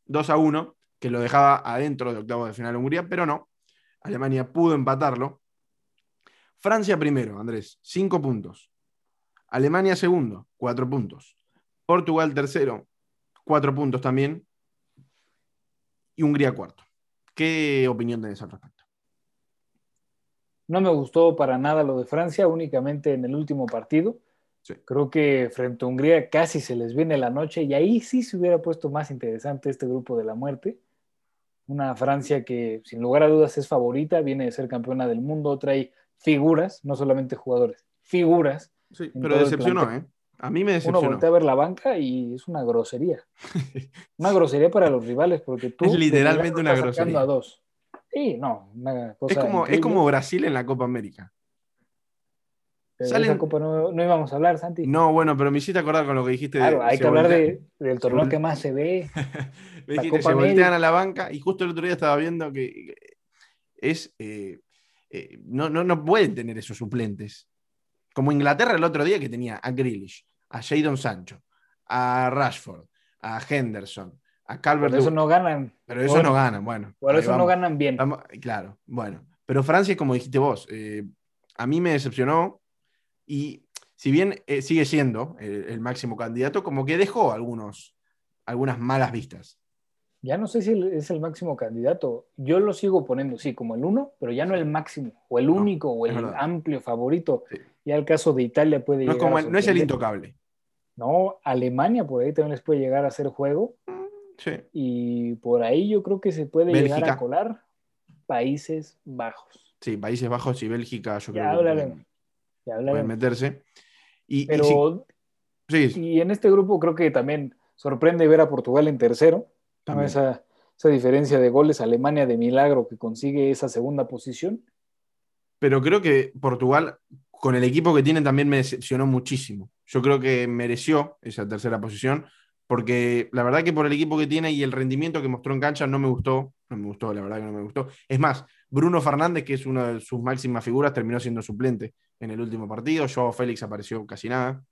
A: 2 a 1, que lo dejaba adentro de octavo de final Hungría, pero no. Alemania pudo empatarlo. Francia primero, Andrés, 5 puntos. Alemania segundo, 4 puntos. Portugal tercero, 4 puntos también. Y Hungría cuarto. ¿Qué opinión tenés al respecto?
B: No me gustó para nada lo de Francia, únicamente en el último partido. Creo que frente a Hungría casi se les viene la noche y ahí sí se hubiera puesto más interesante este grupo de la muerte. Una Francia que sin lugar a dudas es favorita, viene de ser campeona del mundo, trae figuras, no solamente jugadores, figuras.
A: Sí, pero decepcionó, ¿eh? A mí me decepcionó.
B: Uno voltea a ver la banca y es una grosería. una grosería para los rivales porque tú...
A: Es literalmente una grosería.
B: A dos. Sí, no, una cosa
A: es como, es como Brasil en la Copa América.
B: Salen... esa copa no, íbamos a hablar, Santi.
A: No, bueno, pero me hiciste acordar con lo que dijiste.
B: Claro, hay que hablar del torneo que más se ve.
A: me dijiste, se voltean a la banca y justo el otro día estaba viendo que es. Eh, eh, no, no, no pueden tener esos suplentes. Como Inglaterra el otro día que tenía a Grealish, a Jadon Sancho, a Rashford, a Henderson, a Calvert.
B: Pero eso no ganan.
A: Pero eso no ganan, bueno.
B: Por eso no ganan bien.
A: claro, bueno. Pero Francia, como dijiste vos, eh, a mí me decepcionó y si bien eh, sigue siendo el, máximo candidato, como que dejó algunos, algunas malas vistas.
B: Ya no sé si es el máximo candidato. Yo lo sigo poniendo, sí, como el uno, pero ya no el máximo, o el único, o el amplio favorito. Ya el caso de Italia puede
A: no llegar. no es el intocable.
B: No, Alemania por ahí también les puede llegar a hacer juego. Sí. Y por ahí yo creo que se puede llegar a colar Países Bajos.
A: Sí, Países Bajos y Bélgica, yo
B: ya
A: creo
B: que
A: pueden meterse. Y,
B: Pero, y, en este grupo creo que también sorprende ver a Portugal en tercero. Esa, esa diferencia de goles, Alemania de milagro que consigue esa segunda posición.
A: Pero creo que Portugal, con el equipo que tiene, también me decepcionó muchísimo. Yo creo que mereció esa tercera posición, porque la verdad que por el equipo que tiene y el rendimiento que mostró en cancha no me gustó, no me gustó, la verdad que no me gustó. Es más, Bruno Fernández, que es una de sus máximas figuras, terminó siendo suplente en el último partido. Joao Félix apareció casi nada.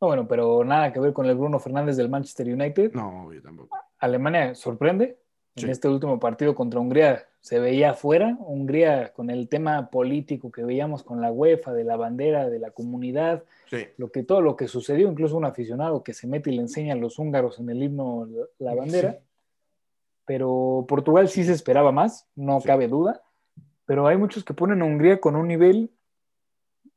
B: No, bueno, pero nada que ver con el Bruno Fernández del Manchester United.
A: No, yo tampoco.
B: Alemania sorprende. En este último partido contra Hungría se veía afuera. Hungría con el tema político que veíamos con la UEFA, de la bandera, de la comunidad, lo que, todo lo que sucedió, incluso un aficionado que se mete y le enseña a los húngaros en el himno la bandera. Pero Portugal sí se esperaba más, no cabe duda pero hay muchos que ponen a Hungría con un nivel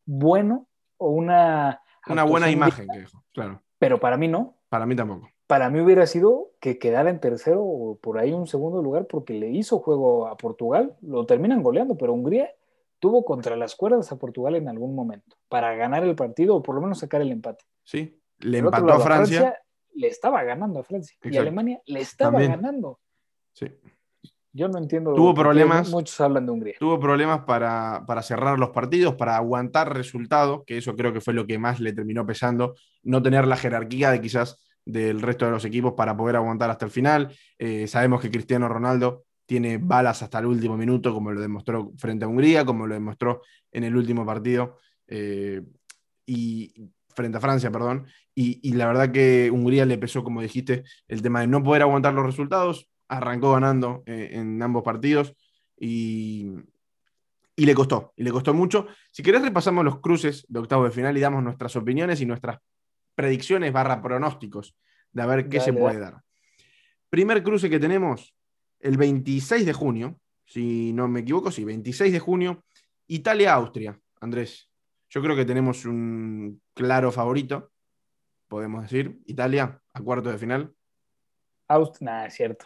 B: bueno o una...
A: Una buena imagen, que claro.
B: Pero para mí no.
A: Para mí tampoco.
B: Para mí hubiera sido que quedara en tercero o por ahí un segundo lugar porque le hizo juego a Portugal, lo terminan goleando, pero Hungría tuvo contra las cuerdas a Portugal en algún momento para ganar el partido o por lo menos sacar el empate.
A: Sí, le empató a Francia.
B: Le estaba ganando a Francia y Alemania le estaba ganando.
A: Sí.
B: Yo no entiendo.
A: Tuvo problemas.
B: Muchos hablan de Hungría.
A: Tuvo problemas para, cerrar los partidos, para aguantar resultados, que eso creo que fue lo que más le terminó pesando. No tener la jerarquía de quizás del resto de los equipos para poder aguantar hasta el final. Eh, sabemos que Cristiano Ronaldo tiene balas hasta el último minuto, como lo demostró frente a Hungría, como lo demostró en el último partido. Eh, y frente a Francia, perdón. Y, y la verdad que Hungría le pesó, como dijiste, el tema de no poder aguantar los resultados arrancó ganando eh, en ambos partidos y, y, le costó, y le costó mucho. Si querés repasamos los cruces de octavo de final y damos nuestras opiniones y nuestras predicciones barra pronósticos de a ver qué se puede dar. Primer cruce que tenemos el 26 de junio, si no me equivoco, sí, 26 de junio, Italia-Austria, Andrés. Yo creo que tenemos un claro favorito podemos decir. Italia a cuartos de final.
B: Austria, nada, es cierto.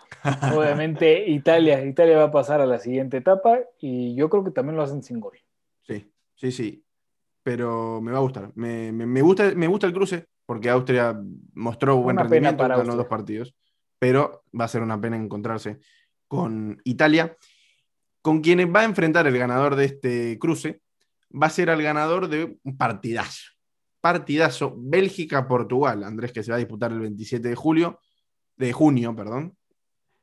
B: Obviamente Italia, Italia va a pasar a la siguiente etapa y yo creo que también lo hacen sin gol.
A: Sí, sí, sí. Pero me va a gustar. Me, gusta, me gusta el cruce porque Austria mostró buen rendimiento, para los dos partidos. Pero va a ser una pena encontrarse con Italia. Con quienes va a enfrentar el ganador de este cruce, va a ser el ganador de un partidazo. Partidazo Bélgica-Portugal, Andrés, que se va a disputar el 27 de julio de junio, perdón.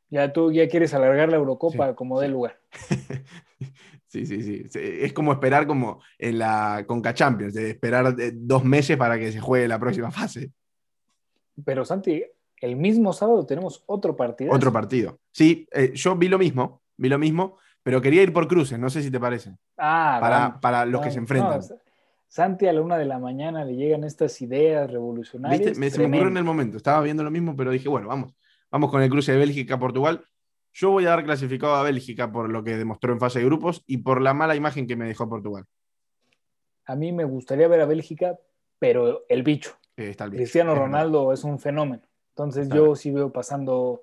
B: Ya tú ya quieres alargar la Eurocopa como de lugar.
A: sí, sí, sí. Es como esperar como en la Conca Champions, de esperar eh, dos meses para que se juegue la próxima fase.
B: Pero Santi, el mismo sábado tenemos otro partido.
A: Otro partido. Sí, eh, yo vi lo mismo, vi lo mismo, pero quería ir por cruces, no sé si te parece.
B: Ah,
A: para, para los que se enfrentan.
B: Santi a la una de la mañana le llegan estas ideas revolucionarias.
A: Me, se me ocurrió en el momento, estaba viendo lo mismo, pero dije, bueno, vamos, vamos con el cruce de Bélgica-Portugal. Yo voy a dar clasificado a Bélgica por lo que demostró en fase de grupos y por la mala imagen que me dejó Portugal.
B: A mí me gustaría ver a Bélgica, pero el bicho. Cristiano Ronaldo es un fenómeno. Entonces yo sí veo pasando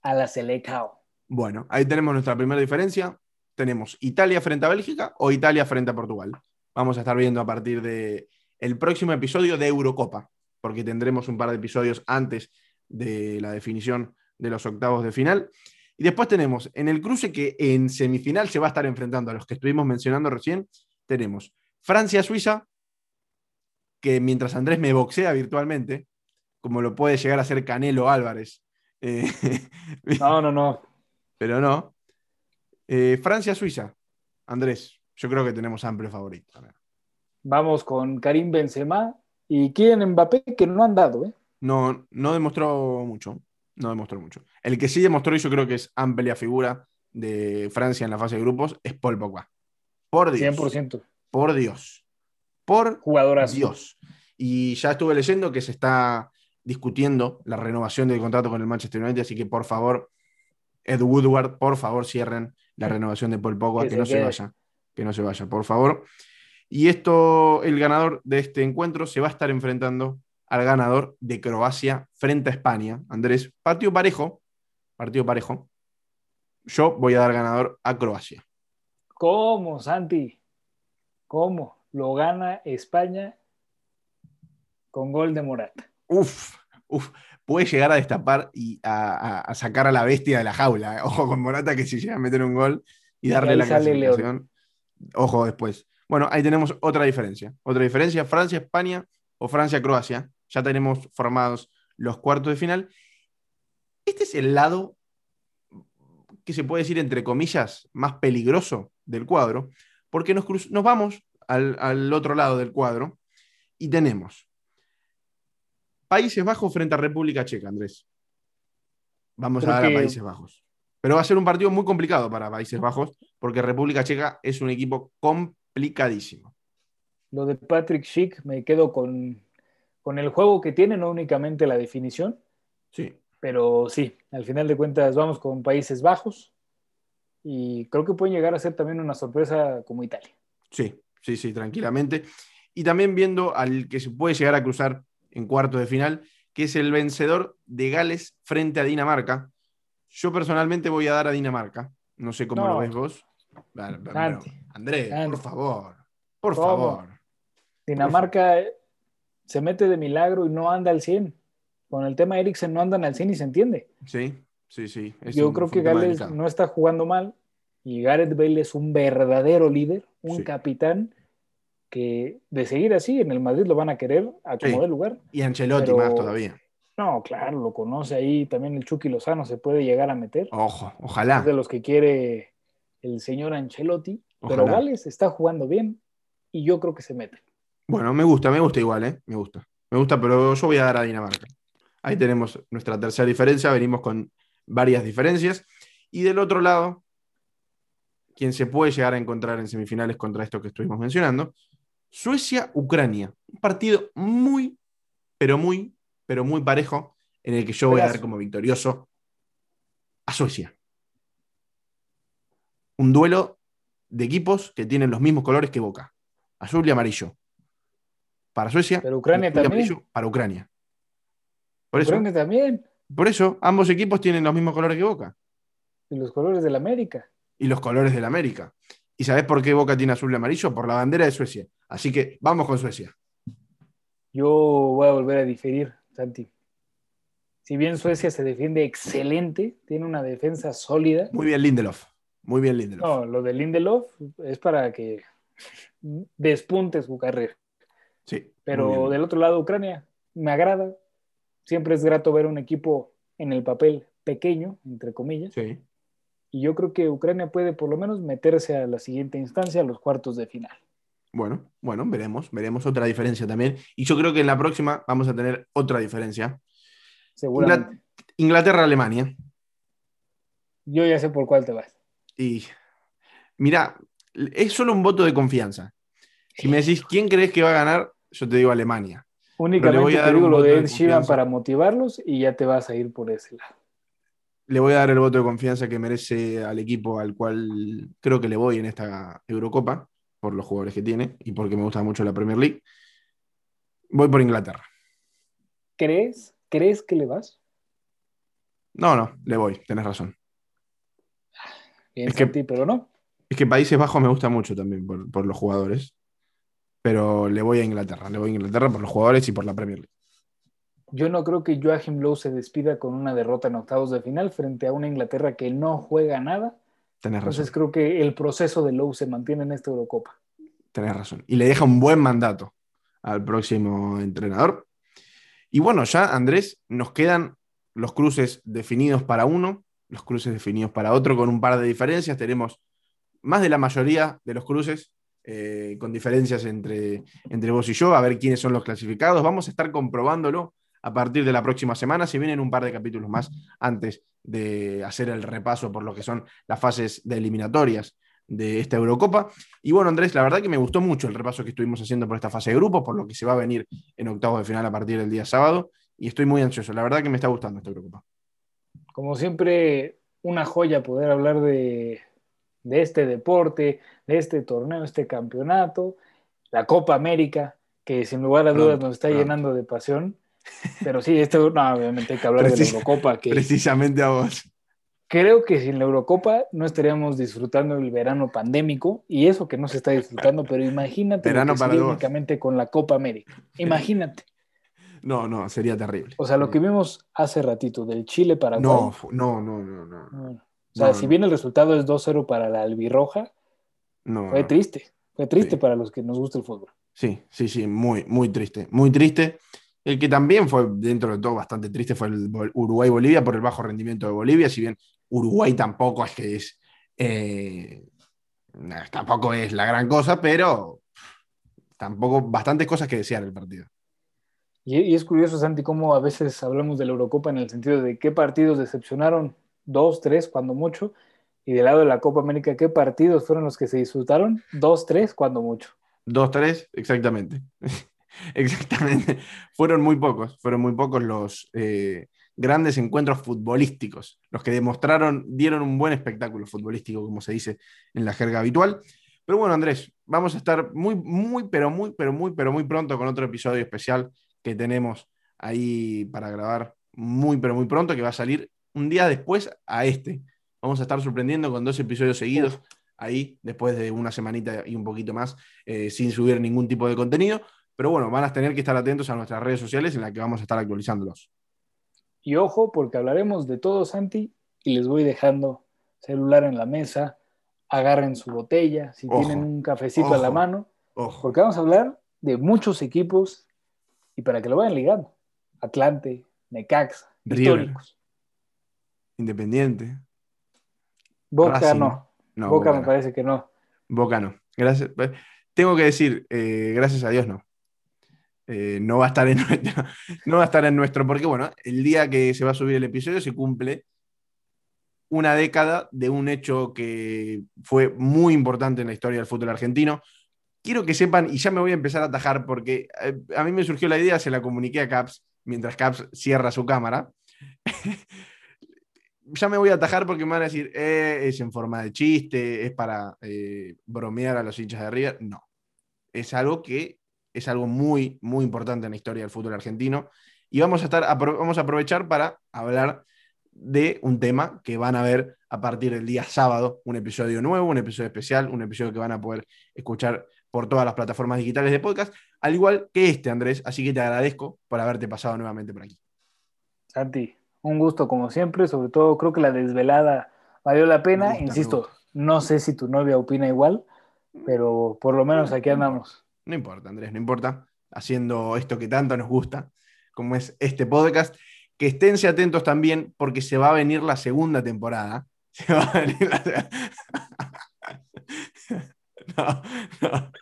B: a la Selecao.
A: Bueno, ahí tenemos nuestra primera diferencia. Tenemos Italia frente a Bélgica o Italia frente a Portugal vamos a estar viendo a partir del el próximo episodio de Eurocopa, porque tendremos un par de episodios antes de la definición de los octavos de final. Y después tenemos en el cruce que en semifinal se va a estar enfrentando a los que estuvimos mencionando recién, tenemos Francia-Suiza, que mientras Andrés me boxea virtualmente, como lo puede llegar a ser Canelo Álvarez.
B: Eh, no, no, no.
A: Pero no. Eh, Francia-Suiza. Andrés, yo creo que tenemos amplio favorito.
B: Vamos con Karim Benzema y Kylian Mbappé, que no han dado, ¿eh?
A: No, no demostró mucho. No demostró mucho. El que sí demostró, y yo creo que es amplia figura de Francia en la fase de grupos, es Paul Pogba. Por Dios. 100%. Por Dios. Por Dios. Y ya estuve leyendo que se está discutiendo la renovación del contrato con el Manchester United, así que por favor, Ed Woodward, por favor, cierren la renovación de Paul Pogba, que, no se vaya que no se vaya, por favor. Y esto, el ganador de este encuentro se va a estar enfrentando al ganador de Croacia frente a España. Andrés, partido parejo, partido parejo. Yo voy a dar ganador a Croacia.
B: ¿Cómo, Santi? ¿Cómo? Lo gana España con gol de Morata.
A: Uf, uf. Puede llegar a destapar y a, sacar a la bestia de la jaula. Ojo con Morata que si llega a meter un gol y darle la clasificación. Ojo después. Bueno, ahí tenemos otra diferencia. Otra diferencia, Francia-España o Francia-Croacia. Ya tenemos formados los cuartos de final. Este es el lado que se puede decir, entre comillas, más peligroso del cuadro, porque nos, nos vamos al, otro lado del cuadro y tenemos Países Bajos frente a República Checa, Andrés. Vamos a dar a Países Bajos. Pero va a ser un partido muy complicado para Países Bajos, porque República Checa es un equipo complicadísimo.
B: Lo de Patrick Schick, me quedo con, el juego que tiene, no únicamente la definición.
A: Sí.
B: Pero sí, al final de cuentas vamos con Países Bajos y creo que pueden llegar a ser también una sorpresa como Italia.
A: Sí, sí, sí, tranquilamente. Y también viendo al que se puede llegar a cruzar en cuarto de final, que es el vencedor de Gales frente a Dinamarca, yo personalmente voy a dar a Dinamarca. No sé cómo lo ves vos. Andrés, por favor. Por favor.
B: Dinamarca se mete de milagro y no anda al 100. Con el tema Eriksen no andan al 100 y se entiende.
A: Sí, sí, sí.
B: Yo creo que Gales no está jugando mal y Gareth Bale es un verdadero líder, un capitán que de seguir así en el Madrid lo van a querer a como de lugar.
A: Y Ancelotti más todavía.
B: No, claro, lo conoce ahí. También el Chucky Lozano se puede llegar a meter.
A: Ojo, ojalá.
B: Es de los que quiere el señor Ancelotti. Pero Gales está jugando bien y yo creo que se mete.
A: Bueno, me gusta, me gusta igual, ¿eh? Me gusta. Me gusta, pero yo voy a dar a Dinamarca. Ahí tenemos nuestra tercera diferencia. Venimos con varias diferencias. Y del otro lado, quien se puede llegar a encontrar en semifinales contra esto que estuvimos mencionando, Suecia-Ucrania. Un partido muy, pero muy, pero muy parejo, en el que yo voy a dar como victorioso a Suecia. Un duelo de equipos que tienen los mismos colores que Boca, azul y amarillo. Para Suecia,
B: pero Ucrania también.
A: para Ucrania. Por eso,
B: Ucrania también.
A: por eso, ambos equipos tienen los mismos colores que Boca.
B: Y los colores del América.
A: Y los colores del América. ¿Y sabes por qué Boca tiene azul y amarillo? Por la bandera de Suecia. Así que vamos con Suecia.
B: Yo voy a volver a diferir, Santi. Si bien Suecia se defiende excelente, tiene una defensa sólida.
A: Muy bien, Lindelof. Muy bien, Lindelof.
B: No, lo de Lindelof es para que despunte su carrera.
A: Sí.
B: Pero del otro lado, Ucrania, me agrada. Siempre es grato ver un equipo en el papel pequeño, entre comillas.
A: Sí.
B: Y yo creo que Ucrania puede por lo menos meterse a la siguiente instancia, a los cuartos de final.
A: Bueno, bueno, veremos, veremos otra diferencia también. Y yo creo que en la próxima vamos a tener otra diferencia.
B: Seguramente.
A: Inglaterra-Alemania.
B: Yo ya sé por cuál te vas.
A: Y mira, es solo un voto de confianza. Si me decís quién crees que va a ganar, yo te digo Alemania.
B: Únicamente
A: voy a
B: te
A: dar
B: digo
A: un
B: lo de Ed Sheeran para motivarlos y ya te vas a ir por ese lado.
A: Le voy a dar el voto de confianza que merece al equipo al cual creo que le voy en esta Eurocopa, por los jugadores que tiene y porque me gusta mucho la Premier League. Voy por Inglaterra.
B: ¿Crees? ¿Crees que le vas?
A: No, no, le voy, tenés razón.
B: Bien,
A: Es que-
B: pero no.
A: Es que Países Bajos me gusta mucho también por, por los jugadores. Pero le voy a Inglaterra. Le voy a Inglaterra por los jugadores y por la Premier League.
B: Yo no creo que Joachim Lowe se despida con una derrota en octavos de final frente a una Inglaterra que no juega nada.
A: Tenés razón.
B: Entonces creo que el proceso de Lowe se mantiene en esta Eurocopa.
A: Tenés razón. Y le deja un buen mandato al próximo entrenador. Y bueno, ya, Andrés, nos quedan los cruces definidos para uno, los cruces definidos para otro, con un par de diferencias. Tenemos más de la mayoría de los cruces, eh, con diferencias entre, entre vos y yo, a ver quiénes son los clasificados. Vamos a estar comprobándolo a partir de la próxima semana. Si vienen un par de capítulos más antes de hacer el repaso por lo que son las fases de eliminatorias de esta Eurocopa. Y bueno, Andrés, la verdad que me gustó mucho el repaso que estuvimos haciendo por esta fase de grupos, por lo que se va a venir en octavos de final a partir del día sábado. Y estoy muy ansioso. La verdad que me está gustando esta Eurocopa.
B: Como siempre, una joya poder hablar de, de este deporte, de este torneo, este campeonato, la Copa América, que sin lugar a dudas nos está
A: pronto.
B: llenando de pasión. Pero sí, esto, no, obviamente hay que hablar de la Eurocopa, que
A: Precisamente a vos.
B: creo que sin la Eurocopa no estaríamos disfrutando el verano pandémico, y eso que no se está disfrutando, pero imagínate
A: Verano
B: lo que únicamente con la Copa América. Imagínate.
A: No, no, sería terrible.
B: O sea, lo que vimos hace ratito del Chile para
A: No, no, no, no, no.
B: O sea,
A: No,
B: si bien el resultado es 2-0 para la albirroja,
A: no,
B: fue triste. Fue triste
A: Sí.
B: para los que nos gusta el fútbol.
A: Sí, sí, sí, muy, muy triste. Muy triste. El que también fue, dentro de todo, bastante triste fue el Bol- Uruguay-Bolivia por el bajo rendimiento de Bolivia. Si bien Uruguay tampoco es que es. eh, tampoco es la gran cosa, pero tampoco bastantes cosas que desear el partido.
B: Y, y es curioso, Santi, cómo a veces hablamos de la Eurocopa en el sentido de qué partidos decepcionaron, dos, tres, cuando mucho, y del lado de la Copa América, qué partidos fueron los que se disfrutaron, dos, tres, cuando mucho.
A: Dos, tres, exactamente. exactamente. Fueron muy pocos, fueron muy pocos los eh, grandes encuentros futbolísticos, los que demostraron, dieron un buen espectáculo futbolístico, como se dice en la jerga habitual. Pero bueno, Andrés, vamos a estar muy, muy, pero muy, pero muy, pero muy pronto con otro episodio especial que tenemos ahí para grabar muy, pero muy pronto, que va a salir un día después a este. Vamos a estar sorprendiendo con dos episodios seguidos ahí, después de una semanita y un poquito más, eh, sin subir ningún tipo de contenido. Pero bueno, van a tener que estar atentos a nuestras redes sociales en las que vamos a estar actualizándolos.
B: Y ojo, porque hablaremos de todo, Santi, y les voy dejando celular en la mesa, agarren su botella, si
A: Ojo,
B: tienen un cafecito a la
A: ojo.
B: mano,
A: Ojo.
B: porque vamos a hablar de muchos equipos y para que lo vayan ligando. Atlante, Necaxa,
A: River. Independiente.
B: Boca
A: Racing.
B: no.
A: No,
B: Boca
A: Boca,
B: me
A: no.
B: parece que no.
A: Boca no. Gracias. Tengo que decir, eh, gracias a Dios no. Eh, no va a estar en nuestro, no va a estar en nuestro, porque bueno, el día que se va a subir el episodio se cumple una década de un hecho que fue muy importante en la historia del fútbol argentino. Quiero que sepan, y ya me voy a empezar a atajar porque eh, a mí me surgió la idea, se la comuniqué a Caps mientras Caps cierra su cámara. ya me voy a atajar porque me van a decir, eh, es en forma de chiste, es para bromear a los hinchas de River. No. Es algo que es algo muy, muy importante en la historia del fútbol argentino. y vamos a, estar, vamos a aprovechar para hablar de un tema que van a ver a partir del día sábado, un episodio nuevo, un episodio especial, un episodio que van a poder escuchar por todas las plataformas digitales de podcast, al igual que este, Andrés. Así que te agradezco por haberte pasado nuevamente por aquí.
B: Santi, un gusto como siempre, sobre todo creo que la desvelada valió la pena, insisto, no sé si tu novia opina igual, pero por lo menos aquí andamos.
A: No importa, Andrés, no importa, haciendo esto que tanto nos gusta, como es este podcast, que esténse atentos también porque se va a venir la segunda temporada. Se va a venir la...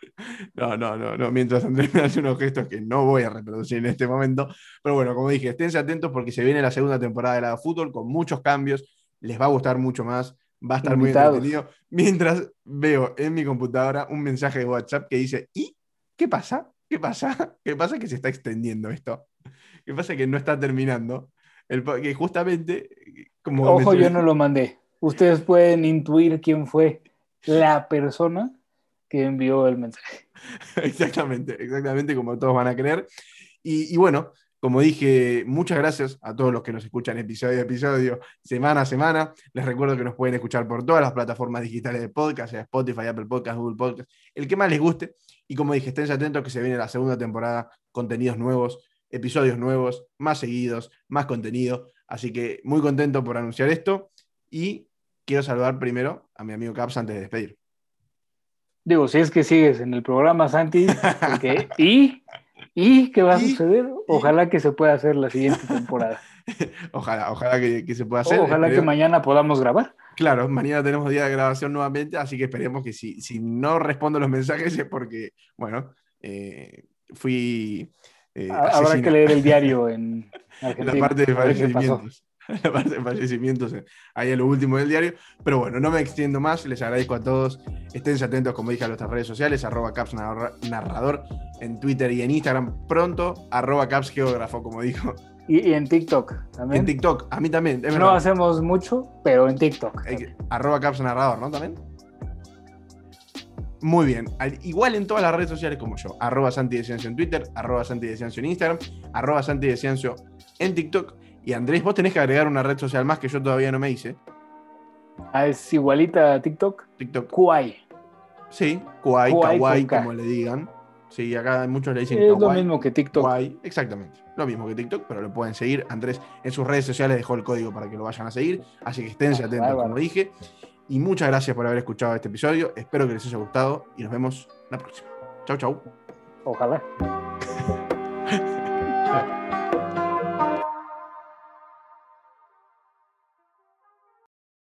A: No, no, no, no, Mientras Andrés me hace unos gestos que no voy a reproducir en este momento. Pero bueno, como dije, esténse atentos porque se viene la segunda temporada de la fútbol con muchos cambios. Les va a gustar mucho más. Va a estar muy entretenido. Mientras veo en mi computadora un mensaje de WhatsApp que dice: ¿Y qué pasa? ¿Qué pasa? ¿Qué pasa que se está extendiendo esto? ¿Qué pasa que no está terminando? El, que justamente.
B: Como Ojo, yo no lo mandé. Ustedes pueden intuir quién fue la persona que envió el mensaje.
A: exactamente, exactamente como todos van a creer. Y, bueno, como dije, muchas gracias a todos los que nos escuchan episodio a episodio, semana a semana. Les recuerdo que nos pueden escuchar por todas las plataformas digitales de podcast, sea Spotify, Apple Podcast, Google Podcast, el que más les guste. Y como dije, estén atentos que se viene la segunda temporada, contenidos nuevos, episodios nuevos, más seguidos, más contenido. Así que muy contento por anunciar esto. Y quiero saludar primero a mi amigo Caps antes de despedir.
B: Digo, si es que sigues en el programa, Santi, ¿y? ¿Y qué va a suceder? Ojalá que se pueda hacer la siguiente temporada.
A: ojalá, ojalá que, se pueda hacer.
B: ojalá que mañana podamos grabar.
A: Claro, mañana tenemos día de grabación nuevamente, así que esperemos que si, si no respondo los mensajes es porque, bueno, eh, fui.
B: Eh, habrá que leer el diario en
A: Argentina. La parte de fallecimientos. la parte de fallecimientos ahí en lo último del diario. Pero bueno, no me extiendo más, les agradezco a todos. Estén atentos, como dije, a nuestras redes sociales, arroba caps narrador en Twitter y en Instagram pronto, arroba caps geógrafo, como dijo.
B: Y, en TikTok también.
A: En TikTok, a mí también.
B: no hacemos mucho, pero en TikTok.
A: arroba caps narrador, ¿no? También. Muy bien. Igual en todas las redes sociales como yo. Arroba Santi de en Twitter, arroba Santi de en Instagram, arroba Santi de en TikTok y Andrés, vos tenés que agregar una red social más que yo todavía no me hice.
B: Ah, es igualita a TikTok.
A: TikTok.
B: Kuai.
A: Sí, Kuai, Kawaii, como le digan. Sí, acá muchos le dicen
B: Es lo mismo que TikTok.
A: Exactamente. Lo mismo que TikTok, pero lo pueden seguir. Andrés en sus redes sociales dejó el código para que lo vayan a seguir. Así que esténse ah, atentos, como dije. Y muchas gracias por haber escuchado este episodio. Espero que les haya gustado y nos vemos la próxima. Chau, chau.
B: Ojalá.